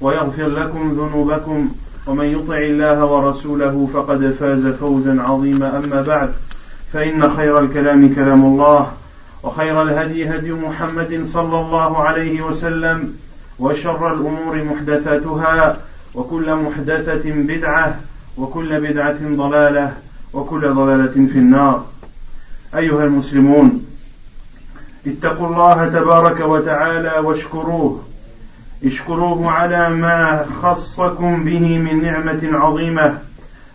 ويغفر لكم ذنوبكم ومن يطع الله ورسوله فقد فاز فوزا عظيما. أما بعد فإن خير الكلام كلام الله وخير الهدي هدي محمد صلى الله عليه وسلم وشر الأمور محدثاتها وكل محدثة بدعة وكل بدعة ضلالة وكل ضلالة في النار. أيها المسلمون اتقوا الله تبارك وتعالى واشكروه. اشكروه على ما خصكم به من نعمة عظيمة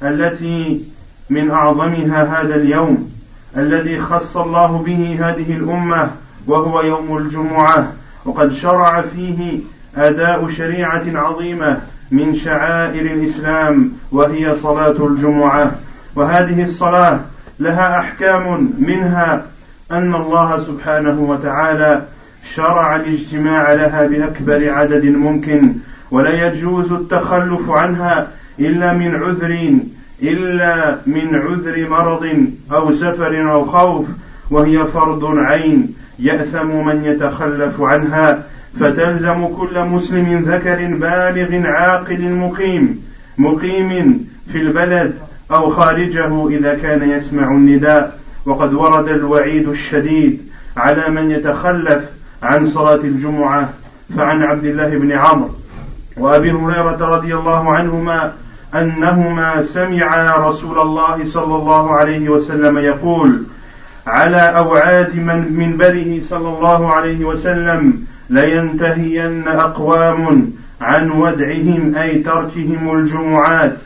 التي من أعظمها هذا اليوم الذي خص الله به هذه الأمة وهو يوم الجمعة. وقد شرع فيه أداء شريعة عظيمة من شعائر الإسلام وهي صلاة الجمعة. وهذه الصلاة لها أحكام منها أن الله سبحانه وتعالى شرع الاجتماع لها بأكبر عدد ممكن ولا يجوز التخلف عنها إلا من عذر إلا من عذر مرض أو سفر أو خوف وهي فرض عين يأثم من يتخلف عنها فتلزم كل مسلم ذكر بالغ عاقل مقيم مقيم في البلد أو خارجه إذا كان يسمع النداء وقد ورد الوعيد الشديد على من يتخلف عن صلاة الجمعة فعن عبد الله بن عمرو وأبي هريرة رضي الله عنهما أنهما سمعا رسول الله صلى الله عليه وسلم يقول على أوعاد من منبره صلى الله عليه وسلم لينتهين أقوام عن ودعهم أي تركهم الجمعات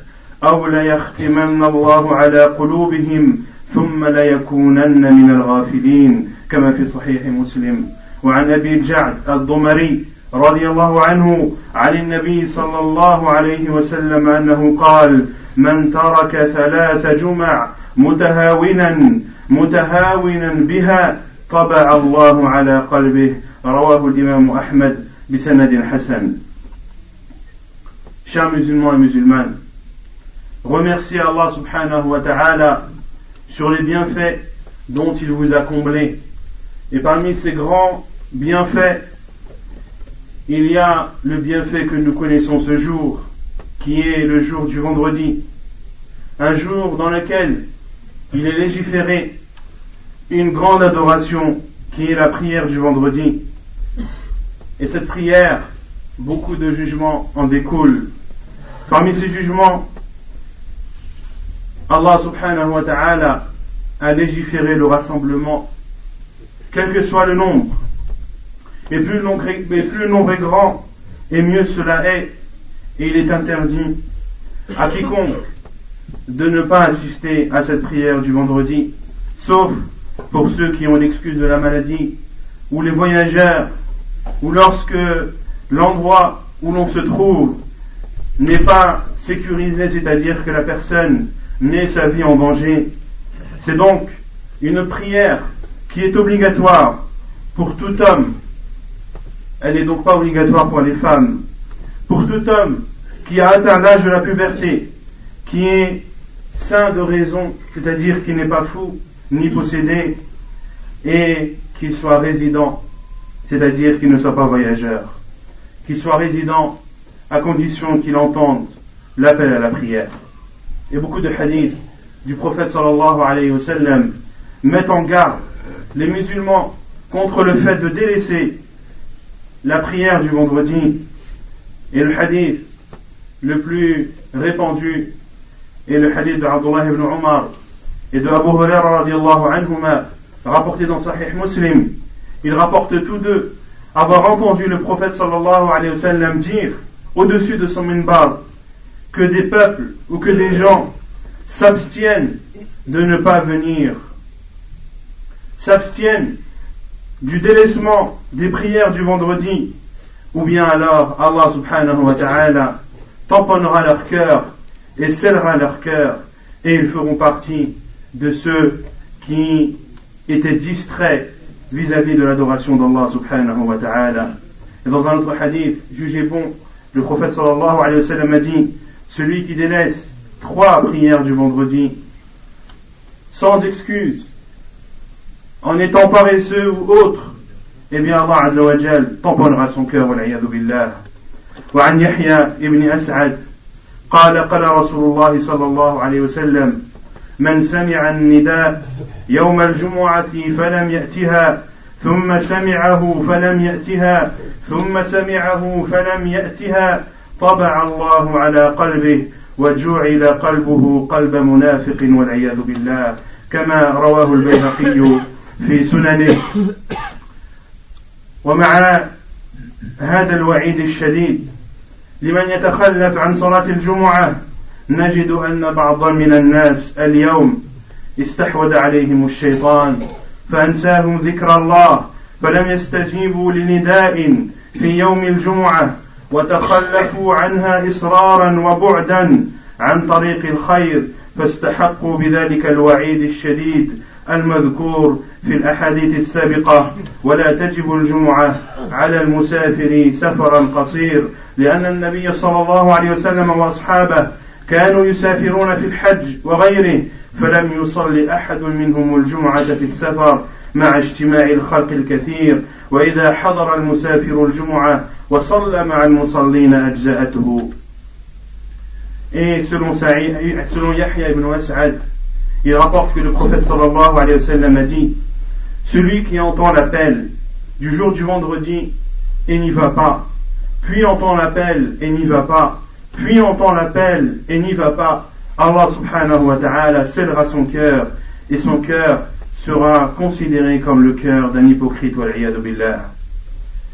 أو ليختمن الله على قلوبهم ثم ليكونن من الغافلين كما في صحيح مسلم. وعن أبي الجعد الضمري رضي الله عنه عن النبي صلى الله عليه وسلم أنه قال من ترك ثلاث جمع متهاونا متهاونا بها طبع الله على قلبه رواه الإمام أحمد بسند حسن Chers musulmans et musulmanes, remerciez Allah subhanahu wa ta'ala sur les bienfaits dont il vous a comblé. Et parmi ces grands bienfait, il y a le bienfait que nous connaissons ce jour, qui est le jour du vendredi, un jour dans lequel il est légiféré une grande adoration qui est la prière du vendredi. Et cette prière, beaucoup de jugements en découlent. Parmi ces jugements, Allah subhanahu wa ta'ala a légiféré le rassemblement, quel que soit le nombre. Et plus le est grand, et mieux cela est. Et il est interdit à quiconque de ne pas assister à cette prière du vendredi, sauf pour ceux qui ont l'excuse de la maladie, ou les voyageurs, ou lorsque l'endroit où l'on se trouve n'est pas sécurisé, c'est-à-dire que la personne met sa vie en danger. C'est donc une prière qui est obligatoire pour tout homme elle n'est donc pas obligatoire pour les femmes. Pour tout homme qui a atteint l'âge de la puberté, qui est sain de raison, c'est-à-dire qui n'est pas fou ni possédé, et qu'il soit résident, c'est-à-dire qu'il ne soit pas voyageur, qu'il soit résident à condition qu'il entende l'appel à la prière. Et beaucoup de hadiths du prophète sallallahu alayhi wa sallam mettent en garde les musulmans contre le fait de délaisser la prière du vendredi et le hadith le plus répandu et le hadith de Abdullah ibn Umar et de Abu Huraira rapporté dans Sahih Muslim, ils rapportent tous deux avoir entendu le prophète sallallahu alayhi wa sallam dire au-dessus de son minbar que des peuples ou que des gens s'abstiennent de ne pas venir, s'abstiennent du délaissement des prières du vendredi, ou bien alors Allah subhanahu wa ta'ala tamponnera leur cœur et scellera leur cœur et ils feront partie de ceux qui étaient distraits vis-à-vis de l'adoration d'Allah subhanahu wa ta'ala. Et dans un autre hadith, jugé bon, le prophète sallallahu alayhi wa sallam a dit, celui qui délaisse trois prières du vendredi, sans excuse, en étant paresseux ou autre, eh bien Allah azza wa jal tamponnera son cœur, wa billah. وعن يحيى ابن أسعد قال قال رسول الله صلى الله عليه وسلم من سمع النداء يوم الجمعة فلم يأتها ثم سمعه فلم يأتها ثم سمعه فلم يأتها طبع الله على قلبه وجعل قلبه قلب منافق والعياذ بالله كما رواه البيهقي في سننه. ومع هذا الوعيد الشديد لمن يتخلف عن صلاة الجمعة نجد أن بعضا من الناس اليوم استحوذ عليهم الشيطان فأنساهم ذكر الله فلم يستجيبوا لنداء في يوم الجمعة وتخلفوا عنها إصرارا وبعدا عن طريق الخير فاستحقوا بذلك الوعيد الشديد المذكور في الأحاديث السابقة ولا تجب الجمعة على المسافر سفرا قصير لأن النبي صلى الله عليه وسلم وأصحابه كانوا يسافرون في الحج وغيره فلم يصل أحد منهم الجمعة في السفر مع اجتماع الخلق الكثير. وإذا حضر المسافر الجمعة وصلى مع المصلين أجزأته. Et selon, selon Yahya ibn As'ad, il rapporte que le prophète sallallahu alayhi wa sallam a dit Celui qui entend l'appel du jour du vendredi et n'y va pas, puis entend l'appel et n'y va pas, puis entend l'appel et n'y va pas, Allah subhanahu wa ta'ala scellera son cœur et son cœur sera considéré comme le cœur d'un hypocrite billah.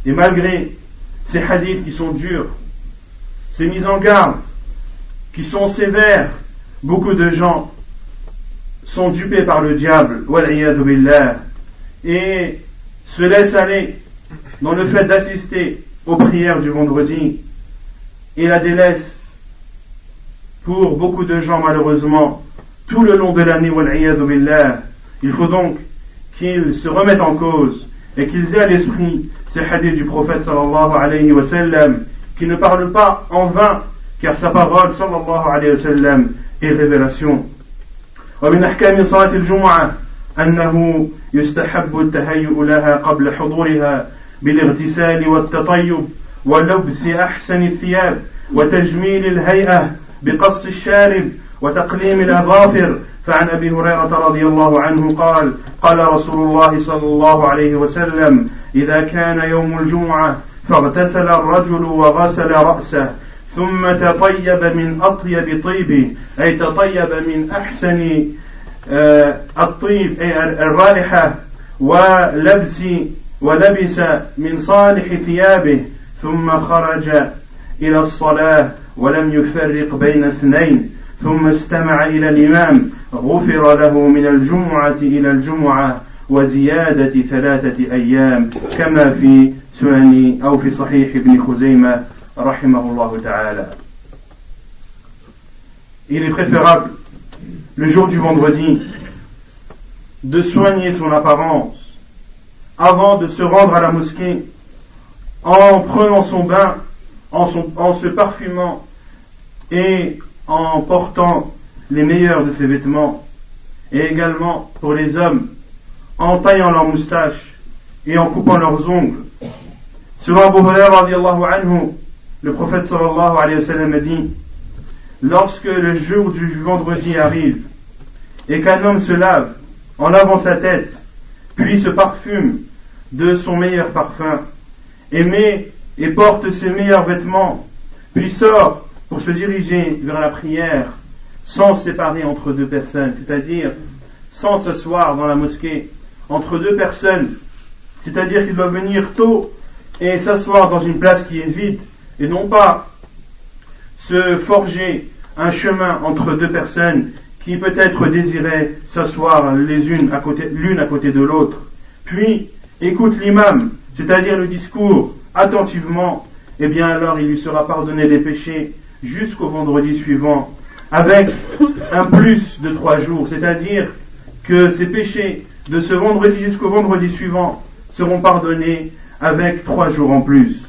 Et malgré ces hadiths qui sont durs, ces mises en garde qui sont sévères, beaucoup de gens sont dupés par le diable et se laissent aller dans le fait d'assister aux prières du vendredi et la délaisse pour beaucoup de gens malheureusement tout le long de l'année il faut donc qu'ils se remettent en cause et qu'ils aient à l'esprit ces hadiths du prophète sallallahu alayhi wa qui ne parlent pas en vain car sa parole sallallahu alayhi wa sallam est révélation ومن أحكام صلاة الجمعة أنه يستحب التهيؤ لها قبل حضورها بالاغتسال والتطيب ولبس أحسن الثياب وتجميل الهيئة بقص الشارب وتقليم الأظافر. فعن أبي هريرة رضي الله عنه قال قال رسول الله صلى الله عليه وسلم إذا كان يوم الجمعة فاغتسل الرجل وغسل رأسه ثم تطيب من أطيب طيبه أي تطيب من أحسن آه، الطيب أي الرائحة ولبس ولبس من صالح ثيابه ثم خرج إلى الصلاة ولم يفرق بين اثنين ثم استمع إلى الإمام غفر له من الجمعة إلى الجمعة وزيادة ثلاثة أيام كما في سنن أو في صحيح ابن خزيمة. rahimahullah ta'ala. Il est préférable, le jour du vendredi, de soigner son apparence avant de se rendre à la mosquée en prenant son bain, en, se parfumant et en portant les meilleurs de ses vêtements, et également pour les hommes, en taillant leurs moustaches et en coupant leurs ongles. Selon Abu Hurairah, le prophète sallallahu alayhi wa sallam a dit Lorsque le jour du vendredi arrive et qu'un homme se lave en lavant sa tête, puis se parfume de son meilleur parfum, et met et porte ses meilleurs vêtements, puis sort pour se diriger vers la prière, sans séparer entre deux personnes, c'est-à-dire sans s'asseoir dans la mosquée entre deux personnes, c'est-à-dire qu'ils doivent venir tôt et s'asseoir dans une place qui est vide et non pas se forger un chemin entre deux personnes qui peut-être désiraient s'asseoir les unes à côté, l'une à côté de l'autre. Puis, écoute l'imam, c'est-à-dire le discours, attentivement, et eh bien alors il lui sera pardonné des péchés jusqu'au vendredi suivant, avec un plus de trois jours, c'est-à-dire que ces péchés de ce vendredi jusqu'au vendredi suivant seront pardonnés avec trois jours en plus.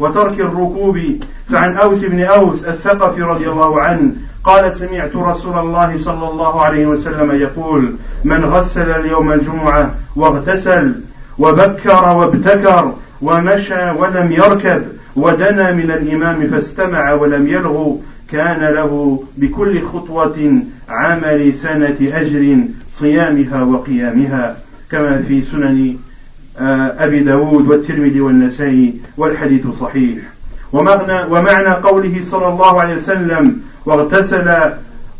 وترك الركوب فعن أوس بن أوس الثقفي رضي الله عنه قال سمعت رسول الله صلى الله عليه وسلم يقول من غسل اليوم الجمعة واغتسل وبكر وابتكر ومشى ولم يركب ودنا من الإمام فاستمع ولم يلغو كان له بكل خطوة عمل سنة أجر صيامها وقيامها كما في سنن أبي داود والترمذي والنسائي والحديث صحيح. ومعنى, ومعنى قوله صلى الله عليه وسلم واغتسل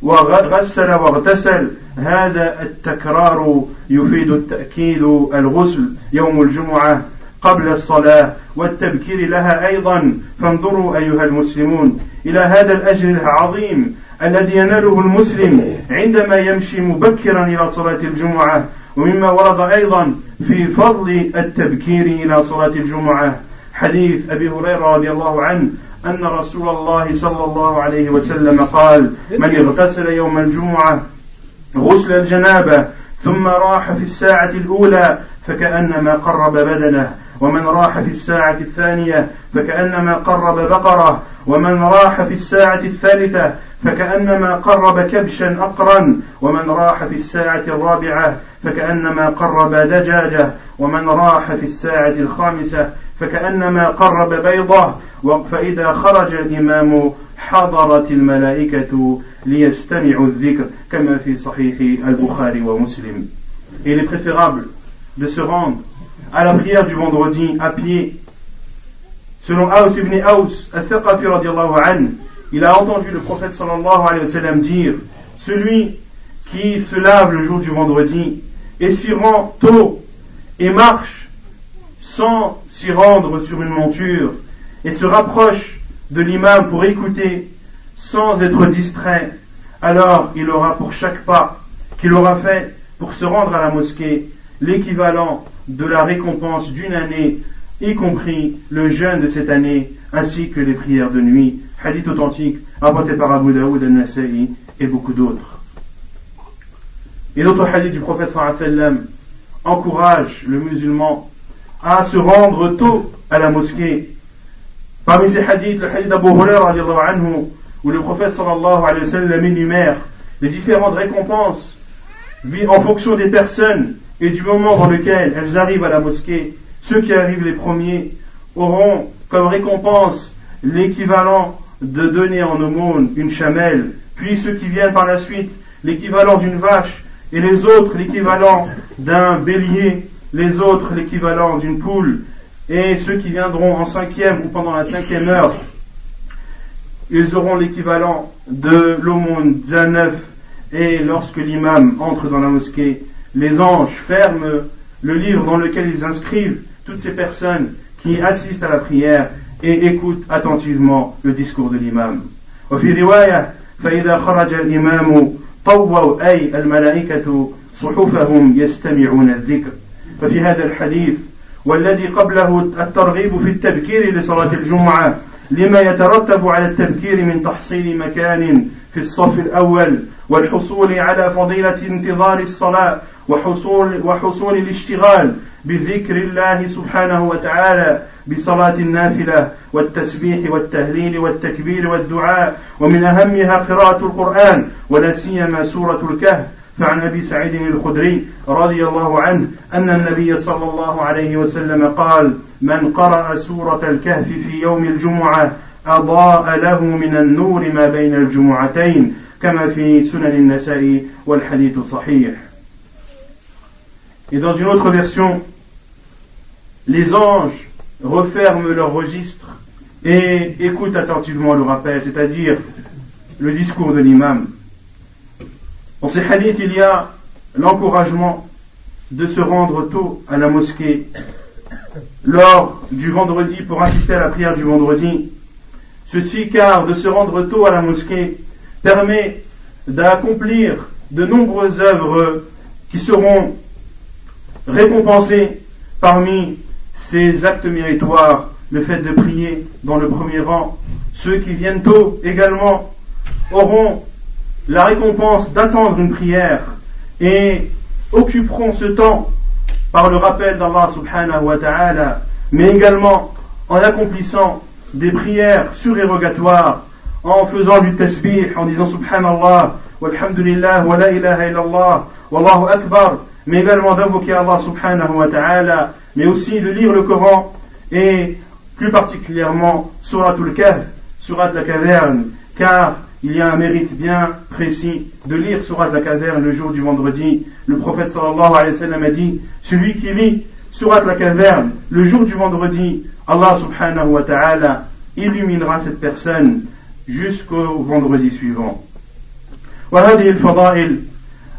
وغسل واغتسل هذا التكرار يفيد التأكيد الغسل يوم الجمعة قبل الصلاة والتبكير لها أيضا. فانظروا أيها المسلمون إلى هذا الأجر العظيم الذي يناله المسلم عندما يمشي مبكرا إلى صلاة الجمعة ومما ورد أيضا في فضل التبكير إلى صلاة الجمعة حديث أبي هريرة رضي الله عنه أن رسول الله صلى الله عليه وسلم قال من اغتسل يوم الجمعة غسل الجنابة ثم راح في الساعة الأولى فكأنما قرب بدنه ومن راح في الساعة الثانية فكأنما قرب بقرة ومن راح في الساعة الثالثة فكأنما قرب كبشا أقرا ومن راح في الساعة الرابعة فكأنما قرب دجاجة ومن راح في الساعة الخامسة فكأنما قرب بيضة فإذا خرج الإمام حضرت الملائكة ليستمعوا الذكر كما في صحيح البخاري ومسلم. Il est préférable de se rendre à la prière du vendredi à pied. Selon Aus ibn anhu, il a entendu le prophète sallallahu alayhi wa sallam dire Celui qui se lave le jour du vendredi et s'y rend tôt et marche sans s'y rendre sur une monture et se rapproche de l'imam pour écouter sans être distrait, alors il aura pour chaque pas qu'il aura fait pour se rendre à la mosquée l'équivalent de la récompense d'une année, y compris le jeûne de cette année, ainsi que les prières de nuit. Hadith authentique rapporté par Abu Daoud al-Nasa'i et beaucoup d'autres. Et d'autres hadiths du prophète sallam encouragent le musulman à se rendre tôt à la mosquée. Parmi ces hadiths, le hadith d'Abu Hurairah où le prophète sallallahu alayhi wa sallam énumère les différentes récompenses en fonction des personnes et du moment dans lequel elles arrivent à la mosquée, ceux qui arrivent les premiers auront comme récompense l'équivalent de donner en aumône une chamelle, puis ceux qui viennent par la suite l'équivalent d'une vache, et les autres l'équivalent d'un bélier, les autres l'équivalent d'une poule, et ceux qui viendront en cinquième ou pendant la cinquième heure, ils auront l'équivalent de l'aumône d'un œuf, et lorsque l'imam entre dans la mosquée, les anges ferment le livre dans lequel ils inscrivent toutes ces personnes qui assistent à la prière et écoutent attentivement le discours de l'imam. وفي رواية فإذا خرج الإمام طووا أي الملائكة صحفهم يستمعون الذكر ففي هذا الحديث والذي قبله الترغيب في التبكير لصلاة الجمعة لما يترتب على التبكير من تحصيل مكان في الصف الأول والحصول على فضيلة انتظار الصلاة وحصول, وحصول الاشتغال بذكر الله سبحانه وتعالى بصلاة النافلة والتسبيح والتهليل والتكبير والدعاء. ومن أهمها قراءة القرآن ولا سيما سورة الكهف. فعن أبي سعيد الخدري رضي الله عنه أن النبي صلى الله عليه وسلم قال من قرأ سورة الكهف في يوم الجمعة أضاء له من النور ما بين الجمعتين كما في سنن النساء والحديث صحيح. Et dans une autre version, les anges referment leur registre et écoute attentivement le rappel, c'est-à-dire le discours de l'imam. Dans ces hadiths, il y a l'encouragement de se rendre tôt à la mosquée lors du vendredi pour assister à la prière du vendredi. Ceci car de se rendre tôt à la mosquée permet d'accomplir de nombreuses œuvres qui seront récompensées parmi ces actes méritoires, le fait de prier dans le premier rang. Ceux qui viennent tôt également auront la récompense d'attendre une prière et occuperont ce temps par le rappel d'Allah subhanahu wa ta'ala, mais également en accomplissant des prières surérogatoires, en faisant du tasbih, en disant subhanallah, walhamdulillah, wa la ilaha illallah, wallahu akbar, mais également d'invoquer Allah subhanahu wa ta'ala, mais aussi de lire le Coran et plus particulièrement Suratul Kahf, Surat la caverne, car il y a un mérite bien précis de lire Surat la caverne le jour du vendredi. Le prophète sallallahu alayhi wa sallam a dit, celui qui lit Surat la caverne le jour du vendredi, Allah subhanahu wa ta'ala illuminera cette personne jusqu'au vendredi suivant. وهذه الفضائل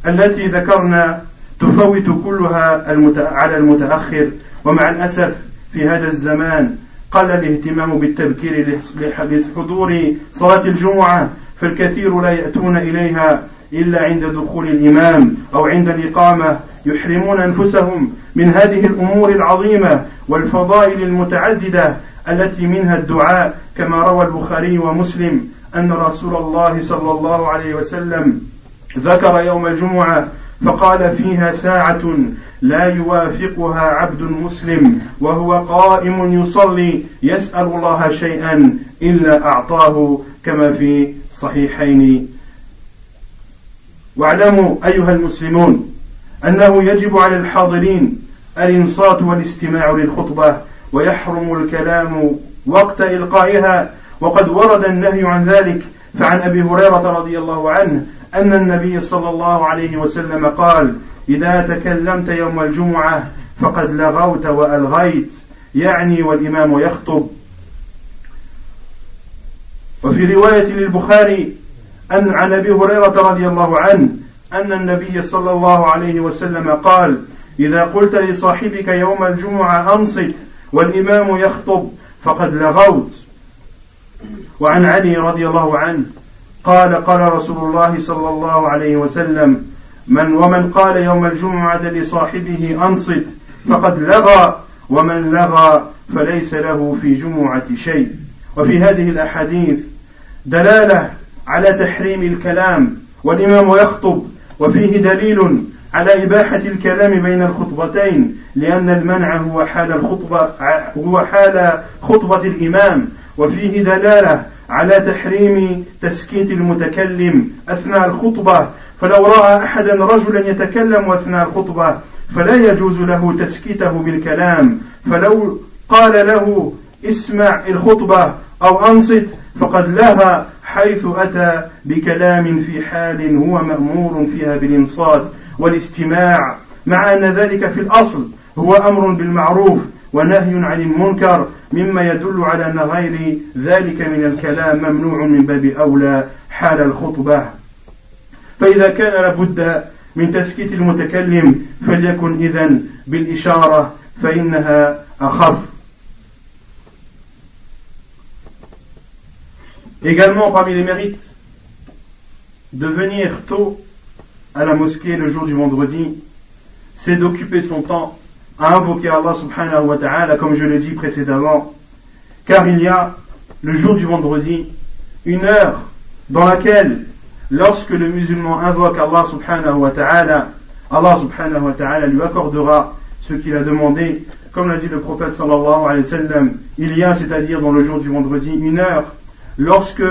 التي ذكرنا تفوت كلها على المتأخر ومع الأسف في هذا الزمان قل الاهتمام بالتبكير لحضور صلاة الجمعة فالكثير لا يأتون إليها إلا عند دخول الإمام أو عند الإقامة يحرمون أنفسهم من هذه الأمور العظيمة والفضائل المتعددة التي منها الدعاء كما روى البخاري ومسلم. أن رسول الله صلى الله عليه وسلم ذكر يوم الجمعة فقال فيها ساعة لا يوافقها عبد مسلم وهو قائم يصلي يسأل الله شيئا إلا أعطاه كما في صحيحين. واعلموا أيها المسلمون أنه يجب على الحاضرين الإنصات والاستماع للخطبة ويحرم الكلام وقت إلقائها وقد ورد النهي عن ذلك فعن أبي هريرة رضي الله عنه أن النبي صلى الله عليه وسلم قال إذا تكلمت يوم الجمعة فقد لغوت وألغيت يعني والإمام يخطب. وفي رواية للبخاري أن عن أبي هريرة رضي الله عنه أن النبي صلى الله عليه وسلم قال إذا قلت لصاحبك يوم الجمعة أنصت والإمام يخطب فقد لغوت. وعن علي رضي الله عنه قال قال رسول الله صلى الله عليه وسلم من ومن قال يوم الجمعة لصاحبه أنصت فقد لغى ومن لغى فليس له في جمعة شيء. وفي هذه الأحاديث دلالة على تحريم الكلام والإمام يخطب وفيه دليل على إباحة الكلام بين الخطبتين لأن المنع هو حال الخطبة هو حال خطبة الإمام وفيه دلالة على تحريم تسكيت المتكلم أثناء الخطبة. فلو رأى أحدا رجلا يتكلم أثناء الخطبة فلا يجوز له تسكيته بالكلام. فلو قال له اسمع الخطبة أو أنصت فقد لها حيث أتى بكلام في حال هو مأمور فيها بالإنصات والاستماع مع أن ذلك في الأصل هو أمر بالمعروف. ونهي عن المنكر مما يدل على أن غير ذلك من الكلام ممنوع من باب أولى حال الخطبة. فإذا كان لابد من تسكيت المتكلم فليكن إذن بالإشارة فإنها أخف. Également parmi les mérites de venir tôt à la mosquée le jour du vendredi, c'est d'occuper son temps à invoquer Allah subhanahu wa ta'ala comme je l'ai dit précédemment, car il y a le jour du vendredi une heure dans laquelle lorsque le musulman invoque Allah subhanahu wa ta'ala, Allah subhanahu wa ta'ala lui accordera ce qu'il a demandé, comme l'a dit le prophète sallallahu alayhi wa sallam, il y a, c'est-à-dire dans le jour du vendredi, une heure lorsque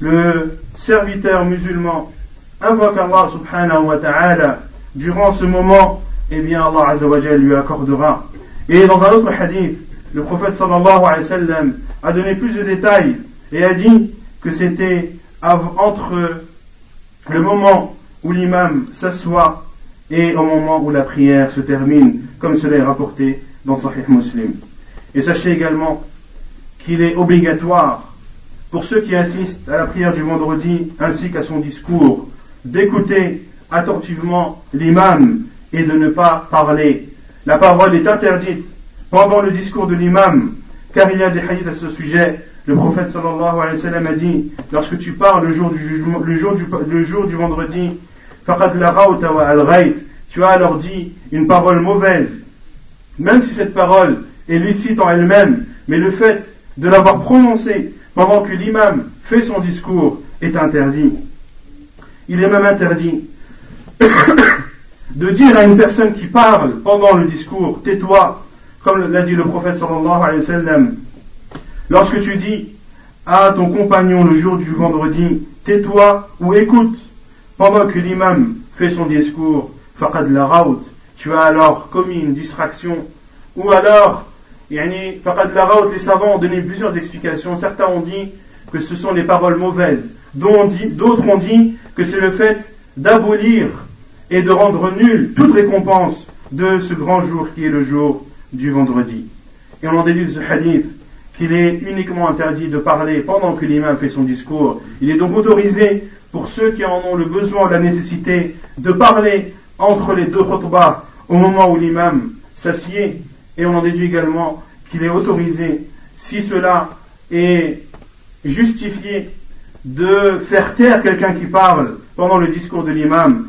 le serviteur musulman invoque Allah subhanahu wa ta'ala, durant ce moment, eh bien Allah azawajal lui accordera. Et dans un autre hadith, le prophète sallallahu alayhi wa sallam a donné plus de détails et a dit que c'était entre le moment où l'imam s'assoit et au moment où la prière se termine, comme cela est rapporté dans Sahih Muslim. Et sachez également qu'il est obligatoire pour ceux qui assistent à la prière du vendredi ainsi qu'à son discours d'écouter attentivement l'imam et de ne pas parler. La parole est interdite pendant le discours de l'imam, car il y a des hadiths à ce sujet. Le prophète sallallahu alayhi wa sallam a dit, lorsque tu parles le jour du le jour du vendredi, tu as alors dit une parole mauvaise, même si cette parole est licite en elle-même, mais le fait de l'avoir prononcée pendant que l'imam fait son discours est interdit. Il est même interdit de dire à une personne qui parle pendant le discours, tais-toi, comme l'a dit le prophète sallallahu alayhi wa sallam, lorsque tu dis à ton compagnon le jour du vendredi, tais-toi ou écoute, pendant que l'imam fait son discours, faqad la tu as alors commis une distraction, ou alors, les savants ont donné plusieurs explications, certains ont dit que ce sont les paroles mauvaises, d'autres ont dit que c'est le fait d'abolir et de rendre nulle toute récompense de ce grand jour qui est le jour du vendredi. Et on en déduit de ce hadith qu'il est uniquement interdit de parler pendant que l'imam fait son discours. Il est donc autorisé pour ceux qui en ont le besoin la nécessité de parler entre les deux khutbahs au moment où l'imam s'assied. Et on en déduit également qu'il est autorisé, si cela est justifié, de faire taire quelqu'un qui parle pendant le discours de l'imam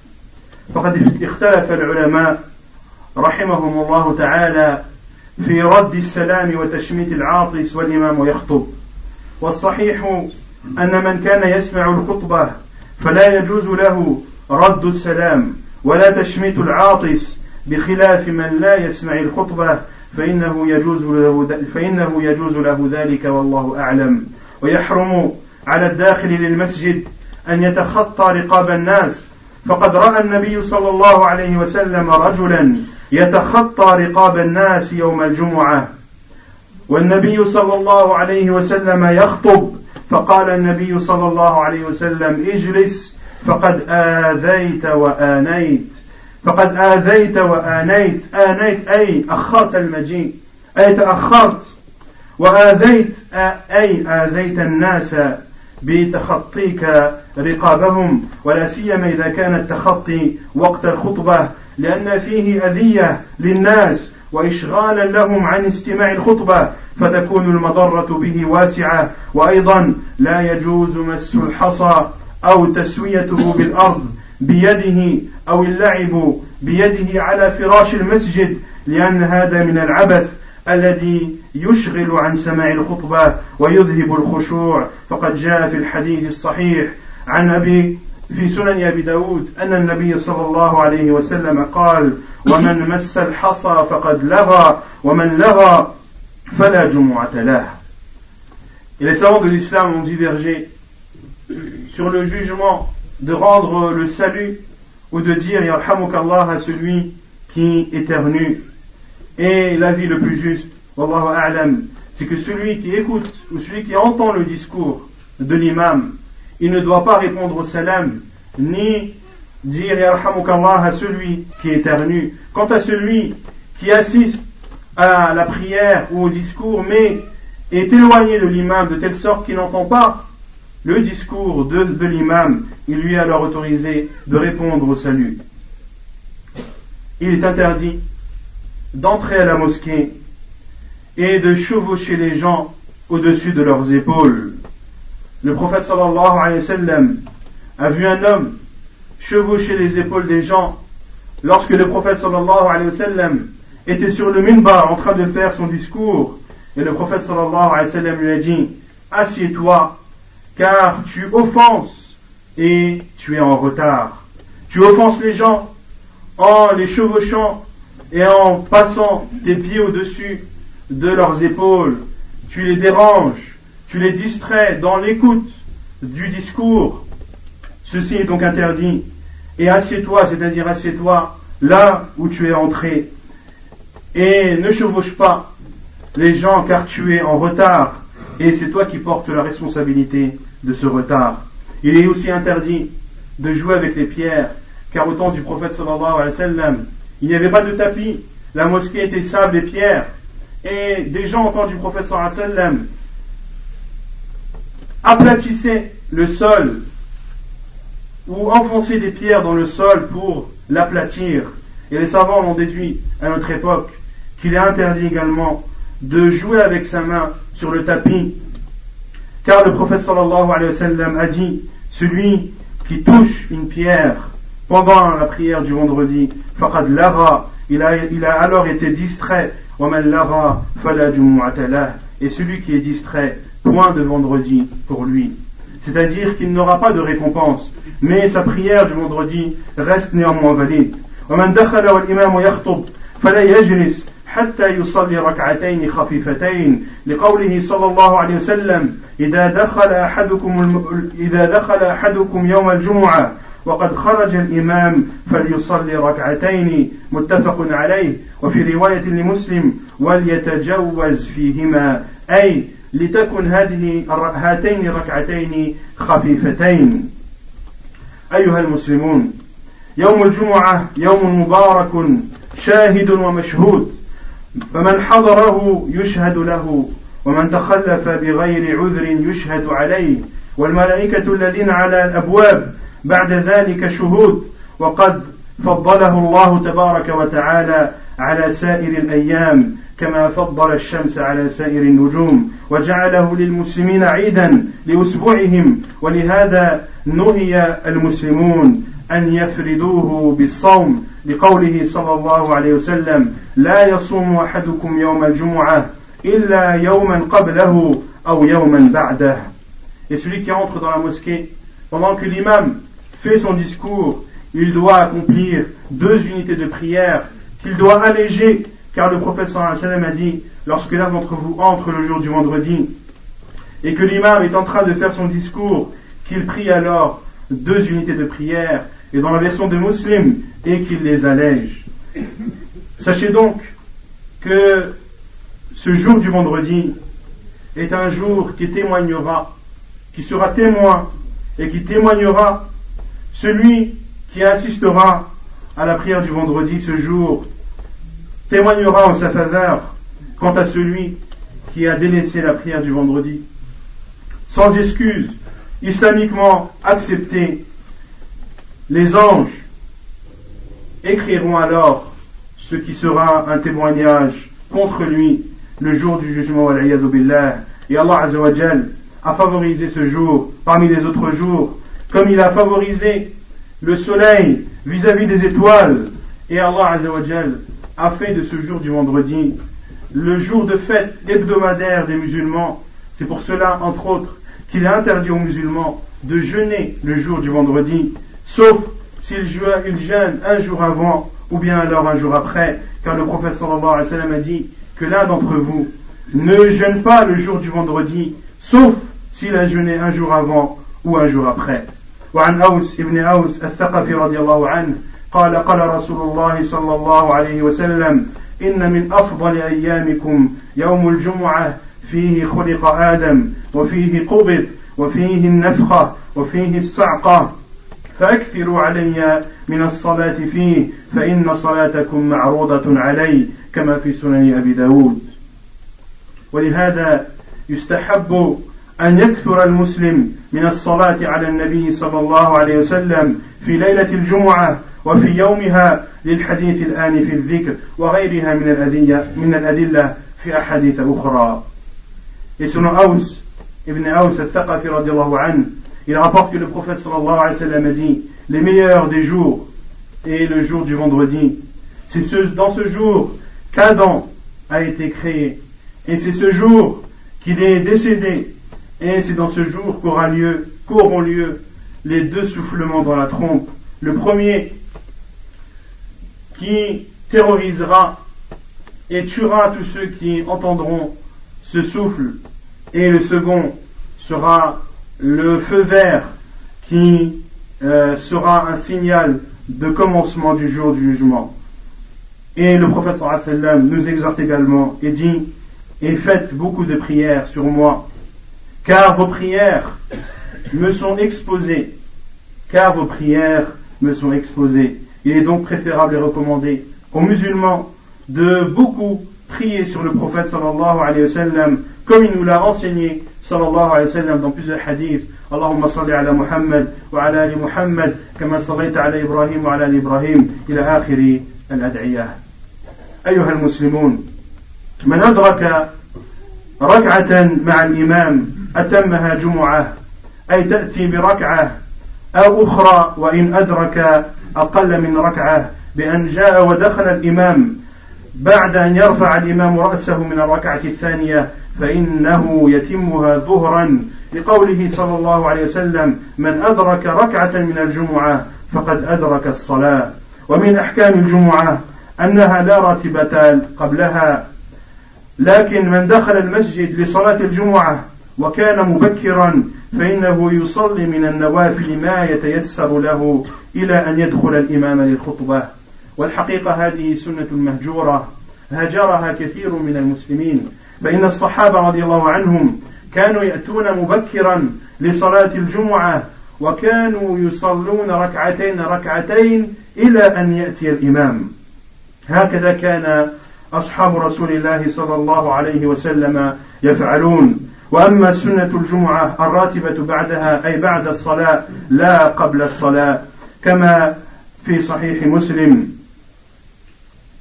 فقد اختلف العلماء رحمهم الله تعالى في رد السلام وتشميت العاطس والإمام يخطب. والصحيح أن من كان يسمع الخطبة فلا يجوز له رد السلام ولا تشميت العاطس بخلاف من لا يسمع الخطبة فإنه يجوز له فإنه يجوز له ذلك والله أعلم. ويحرم على الداخل للمسجد أن يتخطى رقاب الناس فقد رأى النبي صلى الله عليه وسلم رجلا يتخطى رقاب الناس يوم الجمعة. والنبي صلى الله عليه وسلم يخطب فقال النبي صلى الله عليه وسلم اجلس فقد آذيت وآنيت فقد آذيت وآنيت. آنيت أي أخرت المجيء أي تأخرت. وآذيت أي آذيت الناس. بتخطيك رقابهم ولا سيما إذا كان التخطي وقت الخطبة لأن فيه أذية للناس وإشغالا لهم عن استماع الخطبة فتكون المضرة به واسعة. وأيضا لا يجوز مس الحصى أو تسويته بالأرض بيده أو اللعب بيده على فراش المسجد لأن هذا من العبث. الذي يشغل عن سماع الخطبة ويذهب الخشوع فقد جاء في الحديث الصحيح عن أبي في سنن أبي داود أن النبي صلى الله عليه وسلم قال ومن مس الحصى فقد لغى ومن لغى فلا جمعة له Et les savants de l'islam ont divergé sur le jugement de rendre le salut ou de dire Yarhamukallah à celui qui éternue. Et l'avis le plus juste, c'est que celui qui écoute ou celui qui entend le discours de l'imam, il ne doit pas répondre au salam, ni dire Yarhamukallah à celui qui éternue. Quant à celui qui assiste à la prière ou au discours, mais est éloigné de l'imam de telle sorte qu'il n'entend pas le discours de, de l'imam, il lui est alors autorisé de répondre au salut. Il est interdit d'entrer à la mosquée et de chevaucher les gens au-dessus de leurs épaules. Le prophète sallallahu alayhi wa sallam a vu un homme chevaucher les épaules des gens lorsque le prophète sallallahu alayhi wa sallam était sur le minbar en train de faire son discours et le prophète sallallahu alayhi wa sallam lui a dit assieds-toi car tu offenses et tu es en retard. Tu offenses les gens en les chevauchant et en passant tes pieds au-dessus de leurs épaules. Tu les déranges, tu les distrais dans l'écoute du discours, ceci est donc interdit. Et assieds-toi, c'est-à-dire assieds-toi là où tu es entré. Et ne chevauche pas les gens car tu es en retard. Et c'est toi qui portes la responsabilité de ce retard. Il est aussi interdit de jouer avec les pierres, car au temps du prophète sallallahu alayhi wa sallam, il n'y avait pas de tapis, la mosquée était sable et pierre, et des gens temps du wa sallam aplatissaient le sol ou enfonçaient des pierres dans le sol pour l'aplatir. Et les savants ont déduit à notre époque qu'il est interdit également de jouer avec sa main sur le tapis, car le prophète sallallahu a dit celui qui touche une pierre pendant la prière du vendredi, faqad lara, il a, il a alors été distrait, lara et celui qui est distrait, point de vendredi pour lui. C'est-à-dire qu'il n'aura pas de récompense, mais sa prière du vendredi reste néanmoins valide. حتى يصلي ركعتين خفيفتين لقوله صلى الله عليه وسلم إذا دخل أحدكم الم... إذا دخل أحدكم يوم الجمعة وقد خرج الإمام فليصلي ركعتين متفق عليه. وفي رواية لمسلم وليتجوز فيهما. أي لتكن هذه هاتين الركعتين خفيفتين. أيها المسلمون يوم الجمعة يوم مبارك شاهد ومشهود. فمن حضره يشهد له ومن تخلف بغير عذر يشهد عليه. والملائكة الذين على الأبواب بعد ذلك شهود وقد فضله الله تبارك وتعالى على سائر الأيام كما فضل الشمس على سائر النجوم وجعله للمسلمين عيدا لأسبوعهم ولهذا نهي المسلمون أن يفردوه بالصوم لقوله صلى الله عليه وسلم لا يصوم أحدكم يوم الجمعة إلا يوما قبله أو يوما بعده. Et celui qui entre dans la mosquée, pendant que l'imam fait son discours, il doit accomplir deux unités de prière qu'il doit alléger, car le prophète sallallahu alayhi wa sallam a dit, lorsque l'un d'entre vous entre le jour du vendredi, et que l'imam est en train de faire son discours, qu'il prie alors deux unités de prière, et dans la version de Muslim, et qu'il les allège. Sachez donc que ce jour du vendredi est un jour qui témoignera, qui sera témoin et qui témoignera celui qui assistera à la prière du vendredi ce jour témoignera en sa faveur quant à celui qui a délaissé la prière du vendredi. Sans excuse, islamiquement accepté, les anges écriront alors ce qui sera un témoignage contre lui le jour du jugement et Allah a favorisé ce jour parmi les autres jours comme il a favorisé le soleil vis-à-vis des étoiles et Allah a fait de ce jour du vendredi le jour de fête hebdomadaire des musulmans c'est pour cela entre autres qu'il a interdit aux musulmans de jeûner le jour du vendredi sauf s'il jeûne un jour avant ou bien alors un jour après, car le prophète sallallahu alayhi wa sallam a dit que l'un d'entre vous ne jeûne pas le jour du vendredi, sauf s'il a jeûné un jour avant ou un jour après. وعن أوس ابن أوس الثقفي رضي الله عنه قال قال رسول الله صلى الله عليه وسلم إن من أفضل أيامكم يوم الجمعة فيه خلق آدم وفيه قبض وفيه النفخة وفيه الصعقة. فأكثروا علي من الصلاة فيه فإن صلاتكم معروضة علي كما في سنن أبي داود. ولهذا يستحب أن يكثر المسلم من الصلاة على النبي صلى الله عليه وسلم في ليلة الجمعة وفي يومها للحديث الآن في الذكر وغيرها من الأدلة من الأدلة في أحاديث أخرى. اسم أوس ابن أوس الثقفي رضي الله عنه. Il rapporte que le صلى الله عليه وسلم قال: les meilleurs des jours et le jour du vendredi c'est ce, dans ce jour qu'Adam a été créé. Et c'est ce jour qu'il est décédé. Et c'est dans ce jour qu'aura lieu, qu'auront lieu les deux soufflements dans la trompe. Le premier qui terrorisera et tuera tous ceux qui entendront ce souffle et le second sera le feu vert qui euh, sera un signal de commencement du jour du jugement. Et le prophète sallam nous exhorte également et dit Et faites beaucoup de prières sur moi, car vos prières me sont exposées, car vos prières me sont exposées. Il est donc préférable et recommandé aux musulmans de beaucoup prier sur le prophète sallallahu alayhi wa sallam comme il nous l'a enseigné sallallahu alayhi wa sallam dans plusieurs hadiths اللهم صل على محمد وعلى ال محمد كما صليت على ابراهيم وعلى ال ابراهيم الى اخر الادعيه ايها المسلمون من ادرك ركعة مع الإمام أتمها جمعة أي تأتي بركعة أو أخرى وإن أدرك أقل من ركعة بأن جاء ودخل الإمام. بعد أن يرفع الإمام رأسه من الركعة الثانية فإنه يتمها ظهرا لقوله صلى الله عليه وسلم من أدرك ركعة من الجمعة فقد أدرك الصلاة ومن أحكام الجمعة أنها لا راتبة قبلها لكن من دخل المسجد لصلاة الجمعة وكان مبكرا فإنه يصلي من النوافل ما يتيسر له إلى أن يدخل الإمام للخطبة. والحقيقة هذه سنة مهجورة هاجرها كثير من المسلمين. فإن الصحابة رضي الله عنهم كانوا يأتون مبكرا لصلاة الجمعة وكانوا يصلون ركعتين ركعتين إلى أن يأتي الإمام. هكذا كان أصحاب رسول الله صلى الله عليه وسلم يفعلون. وأما سنة الجمعة الراتبة بعدها أي بعد الصلاة لا قبل الصلاة كما في صحيح مسلم.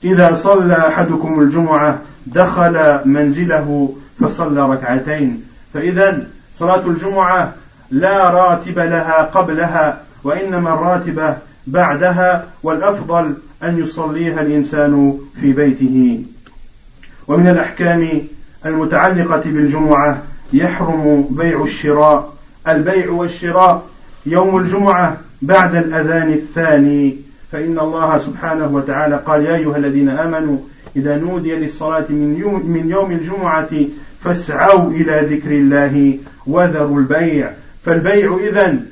إذا صلى أحدكم الجمعة دخل منزله فصلى ركعتين. فإذا صلاة الجمعة لا راتب لها قبلها وإنما الراتبة بعدها والأفضل أن يصليها الإنسان في بيته. ومن الأحكام المتعلقة بالجمعة يحرم بيع الشراء. البيع والشراء يوم الجمعة بعد الأذان الثاني. فإن الله سبحانه وتعالى قال يا أيها الذين آمنوا إذا نودي للصلاة من يوم, من يوم الجمعة فاسعوا إلى ذكر الله وذروا البيع. فالبيع إذن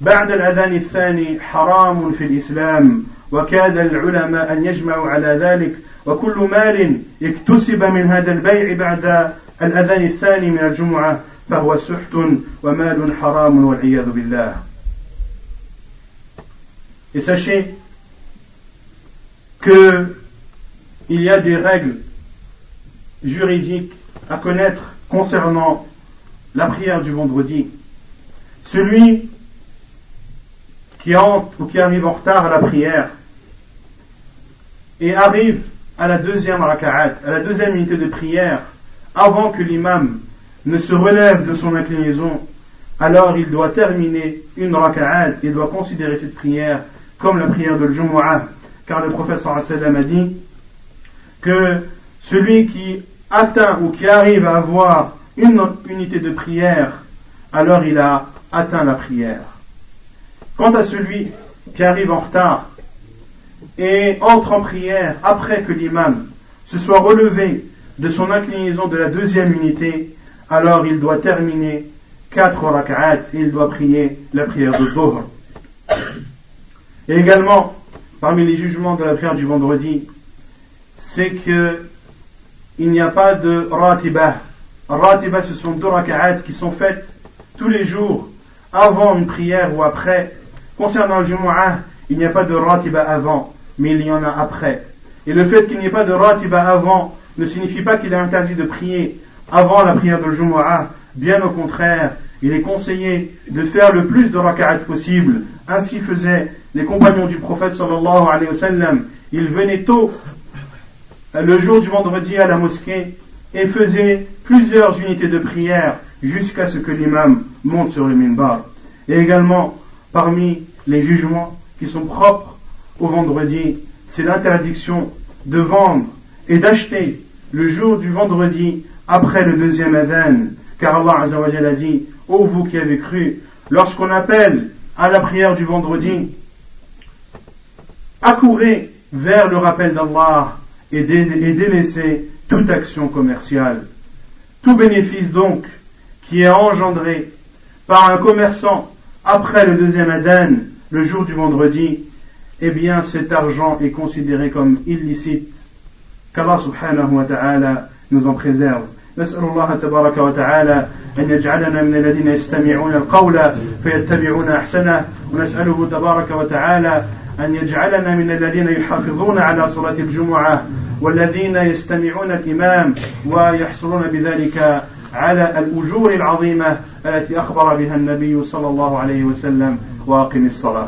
بعد الأذان الثاني حرام في الإسلام. وكاد العلماء أن يجمعوا على ذلك وكل مال اكتسب من هذا البيع بعد الأذان الثاني من الجمعة فهو سحت ومال حرام والعياذ بالله Et sachez que il y a des règles juridiques à connaître concernant la prière du vendredi. Celui qui entre ou qui arrive en retard à la prière et arrive à la deuxième raka'at, à la deuxième unité de prière, avant que l'imam ne se relève de son inclinaison, alors il doit terminer une raka'at, il doit considérer cette prière comme la prière de Jumu'ah, car le professeur a dit que celui qui atteint ou qui arrive à avoir une unité de prière, alors il a atteint la prière. Quant à celui qui arrive en retard et entre en prière après que l'imam se soit relevé de son inclinaison de la deuxième unité, alors il doit terminer quatre rak'at et il doit prier la prière de Dhuhr. Et également, parmi les jugements de la prière du vendredi, c'est que il n'y a pas de ratiba. Ratiba, ce sont deux raka'at qui sont faites tous les jours, avant une prière ou après. Concernant le Jumu'ah, il n'y a pas de ratiba avant, mais il y en a après. Et le fait qu'il n'y ait pas de ratiba avant ne signifie pas qu'il est interdit de prier avant la prière de Jumu'ah. Bien au contraire, il est conseillé de faire le plus de raka'at possible. Ainsi faisaient les compagnons du prophète sallallahu alayhi wa sallam. Ils venaient tôt le jour du vendredi à la mosquée et faisait plusieurs unités de prière jusqu'à ce que l'imam monte sur le minbar. Et également, parmi les jugements qui sont propres au vendredi, c'est l'interdiction de vendre et d'acheter le jour du vendredi après le deuxième adhan, car Allah a dit, ô vous qui avez cru, lorsqu'on appelle à la prière du vendredi, accourez vers le rappel d'Allah et, délaisser toute action commerciale. Tout bénéfice donc qui est engendré par un commerçant après le deuxième Adan, le jour du vendredi, eh bien cet argent est considéré comme illicite. Qu'Allah subhanahu wa ta'ala nous en préserve. نسأل الله تبارك وتعالى أن يجعلنا من الذين يستمعون القول فيتبعون أحسنه ونسأله تبارك وتعالى أن يجعلنا من الذين يحافظون على صلاة الجمعة والذين يستمعون الإمام ويحصلون بذلك على الأجور العظيمة التي أخبر بها النبي صلى الله عليه وسلم وأقم الصلاة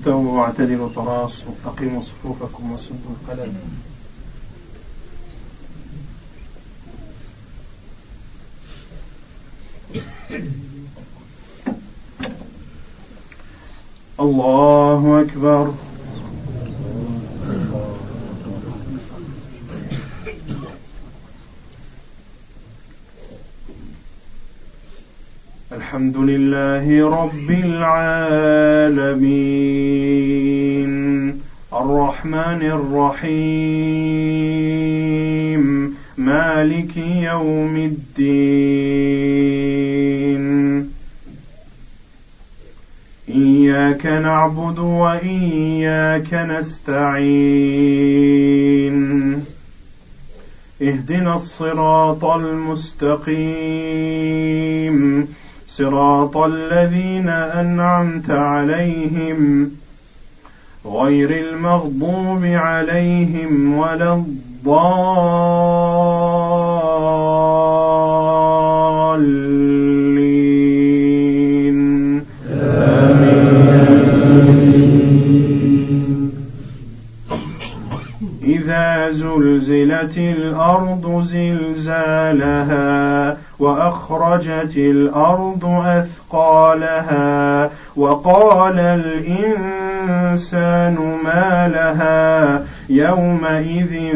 استووا واعتدلوا طراس واقيموا صفوفكم وسدوا القلم. الله أكبر. الحمد لله رب العالمين. الرحمن الرحيم. مالك يوم الدين. إياك نعبد وإياك نستعين. اهدنا الصراط المستقيم. صراط الذين أنعمت عليهم غير المغضوب عليهم ولا الضالين. آمين إذا زلزلت الأرض زلزالها وأخرجت الأرض أثقالها وقال الإنسان ما لها يومئذ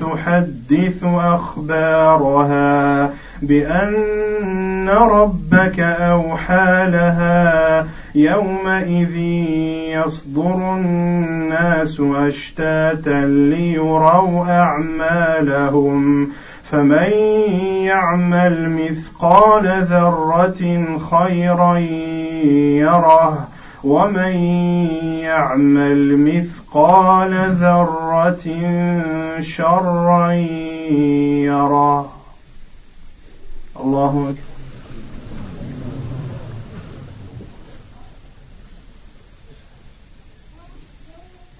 تحدث أخبارها بأن ربك أوحى لها يومئذ يصدر الناس أشتاتا ليروا أعمالهم فمن يعمل مثقال ذرة خيرا يره ومن يعمل مثقال ذرة شرا يره. الله أكبر.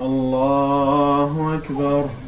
الله أكبر.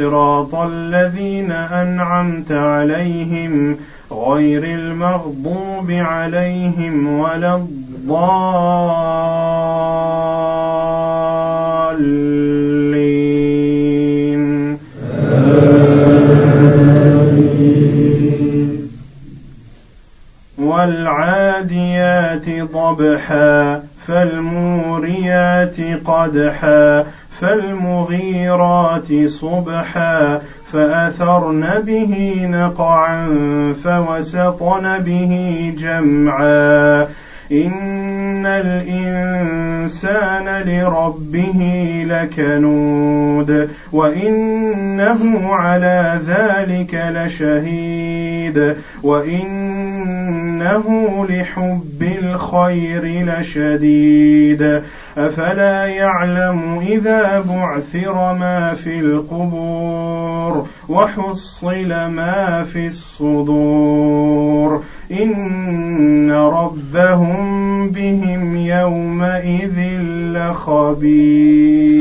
صراط الذين أنعمت عليهم غير المغضوب عليهم ولا الضالين. والعاديات ضبحا فالموريات قدحا. فالمغيرات صبحا فأثرن به نقعا فوسطن به جمعا. إن الإنسان لربه لكنود وإنه على ذلك لشهيد وإنه لحب الخير لشديد أفلا يعلم إذا بعثر ما في القبور وحصل ما في الصدور إن ربهم بهم يومئذ لخبير